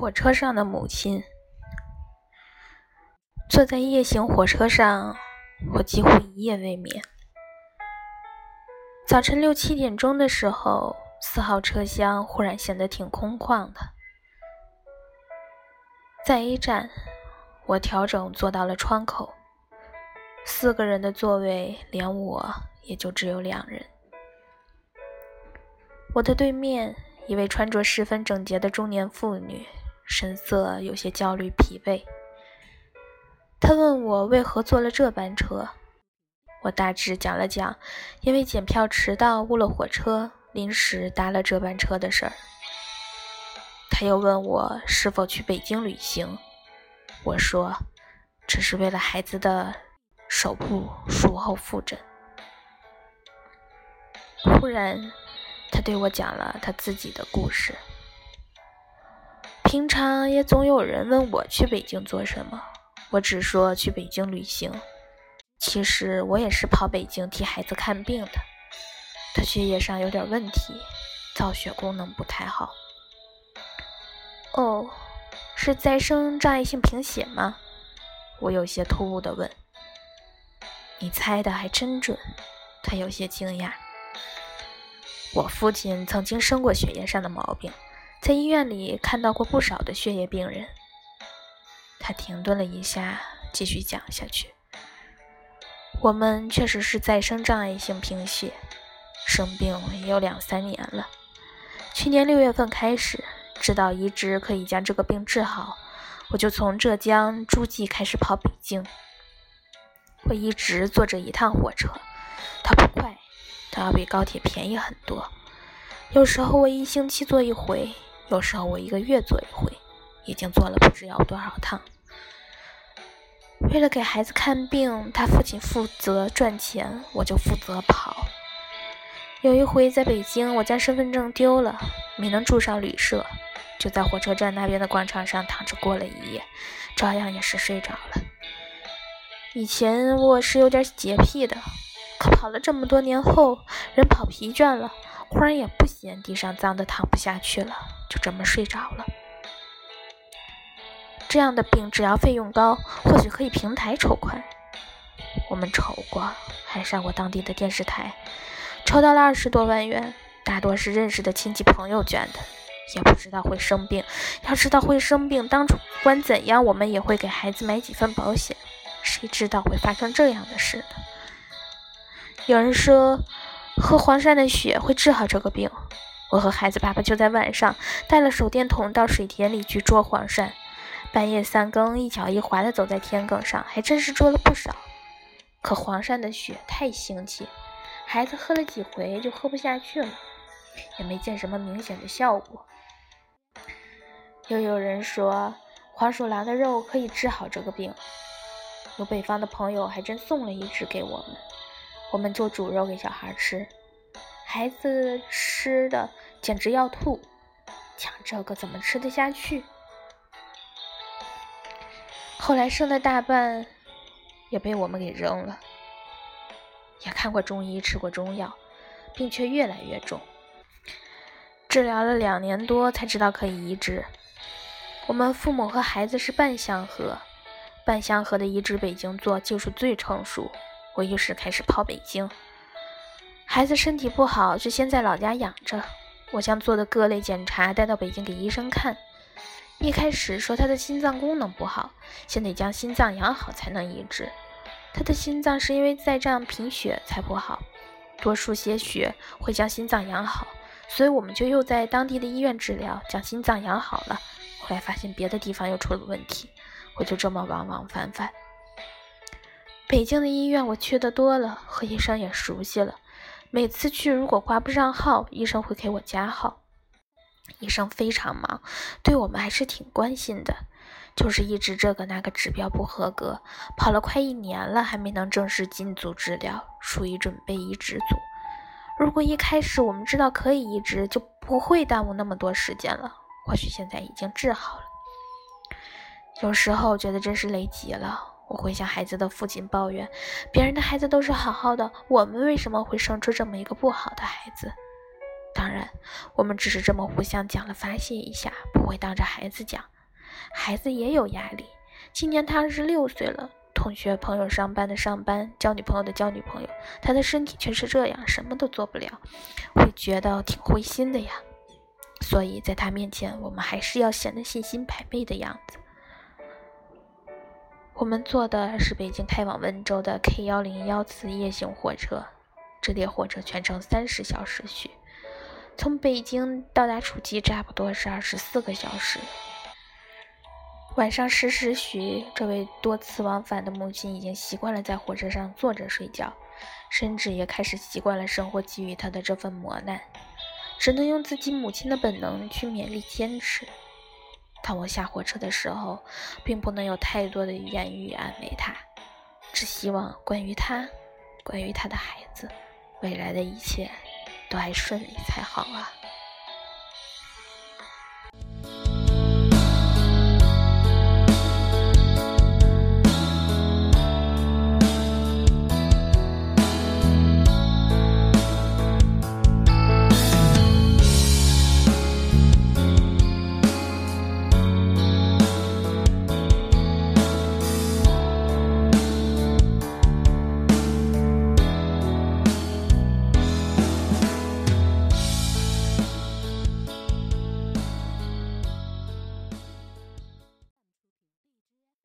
火车上的母亲，坐在夜行火车上，我几乎一夜未眠。早晨六七点钟的时候，四号车厢忽然显得挺空旷的。在 A 站，我调整坐到了窗口，四个人的座位，连我也就只有两人。我的对面。一位穿着十分整洁的中年妇女，神色有些焦虑疲惫。他问我为何坐了这班车，我大致讲了讲因为检票迟到误了火车，临时搭了这班车的事儿。他又问我是否去北京旅行，我说这是为了孩子的手部术后复诊。忽然。他对我讲了他自己的故事。平常也总有人问我去北京做什么，我只说去北京旅行。其实我也是跑北京替孩子看病的。他血液上有点问题，造血功能不太好。哦，是再生障碍性贫血吗？我有些突兀的问。你猜的还真准。他有些惊讶。我父亲曾经生过血液上的毛病，在医院里看到过不少的血液病人。他停顿了一下，继续讲下去：“我们确实是再生障碍性贫血，生病也有两三年了。去年六月份开始，知道移植可以将这个病治好，我就从浙江诸暨开始跑北京。我一直坐着一趟火车，它不快。”它要比高铁便宜很多。有时候我一星期坐一回，有时候我一个月坐一回，已经坐了不知要多少趟。为了给孩子看病，他父亲负责赚钱，我就负责跑。有一回在北京，我家身份证丢了，没能住上旅社，就在火车站那边的广场上躺着过了一夜，照样也是睡着了。以前我是有点洁癖的。可跑了这么多年后，人跑疲倦了，忽然也不嫌地上脏的躺不下去了，就这么睡着了。这样的病治疗费用高，或许可以平台筹款。我们筹过，还上过当地的电视台，筹到了二十多万元，大多是认识的亲戚朋友捐的。也不知道会生病，要知道会生病，当初不管怎样，我们也会给孩子买几份保险。谁知道会发生这样的事呢？有人说喝黄山的血会治好这个病，我和孩子爸爸就在晚上带了手电筒到水田里去捉黄鳝，半夜三更一脚一滑的走在田埂上，还真是捉了不少。可黄鳝的血太腥气，孩子喝了几回就喝不下去了，也没见什么明显的效果。又有人说黄鼠狼的肉可以治好这个病，有北方的朋友还真送了一只给我们。我们做煮肉给小孩吃，孩子吃的简直要吐，抢这个怎么吃得下去？后来剩的大半也被我们给扔了。也看过中医，吃过中药，病却越来越重。治疗了两年多才知道可以移植。我们父母和孩子是半相合，半相合的移植北京做，技术最成熟。我于是开始跑北京。孩子身体不好，就先在老家养着。我将做的各类检查带到北京给医生看。一开始说他的心脏功能不好，先得将心脏养好才能移植。他的心脏是因为在这样贫血才不好，多输些血会将心脏养好。所以我们就又在当地的医院治疗，将心脏养好了。后来发现别的地方又出了问题，我就这么往往返返。北京的医院我去的多了，和医生也熟悉了。每次去如果挂不上号，医生会给我加号。医生非常忙，对我们还是挺关心的。就是一直这个那个指标不合格，跑了快一年了还没能正式进组治疗，属于准备移植组。如果一开始我们知道可以移植，就不会耽误那么多时间了。或许现在已经治好了。有时候觉得真是累极了。我会向孩子的父亲抱怨，别人的孩子都是好好的，我们为什么会生出这么一个不好的孩子？当然，我们只是这么互相讲了发泄一下，不会当着孩子讲。孩子也有压力。今年他二十六岁了，同学朋友上班的上班，交女朋友的交女朋友，他的身体却是这样，什么都做不了，会觉得挺灰心的呀。所以在他面前，我们还是要显得信心百倍的样子。我们坐的是北京开往温州的 K 幺零幺次夜行火车，这列火车全程三十小时许，从北京到达楚基差不多是二十四个小时。晚上十时许，这位多次往返的母亲已经习惯了在火车上坐着睡觉，甚至也开始习惯了生活给予她的这份磨难，只能用自己母亲的本能去勉力坚持。当我下火车的时候，并不能有太多的言语安慰他，只希望关于他，关于他的孩子，未来的一切都还顺利才好啊。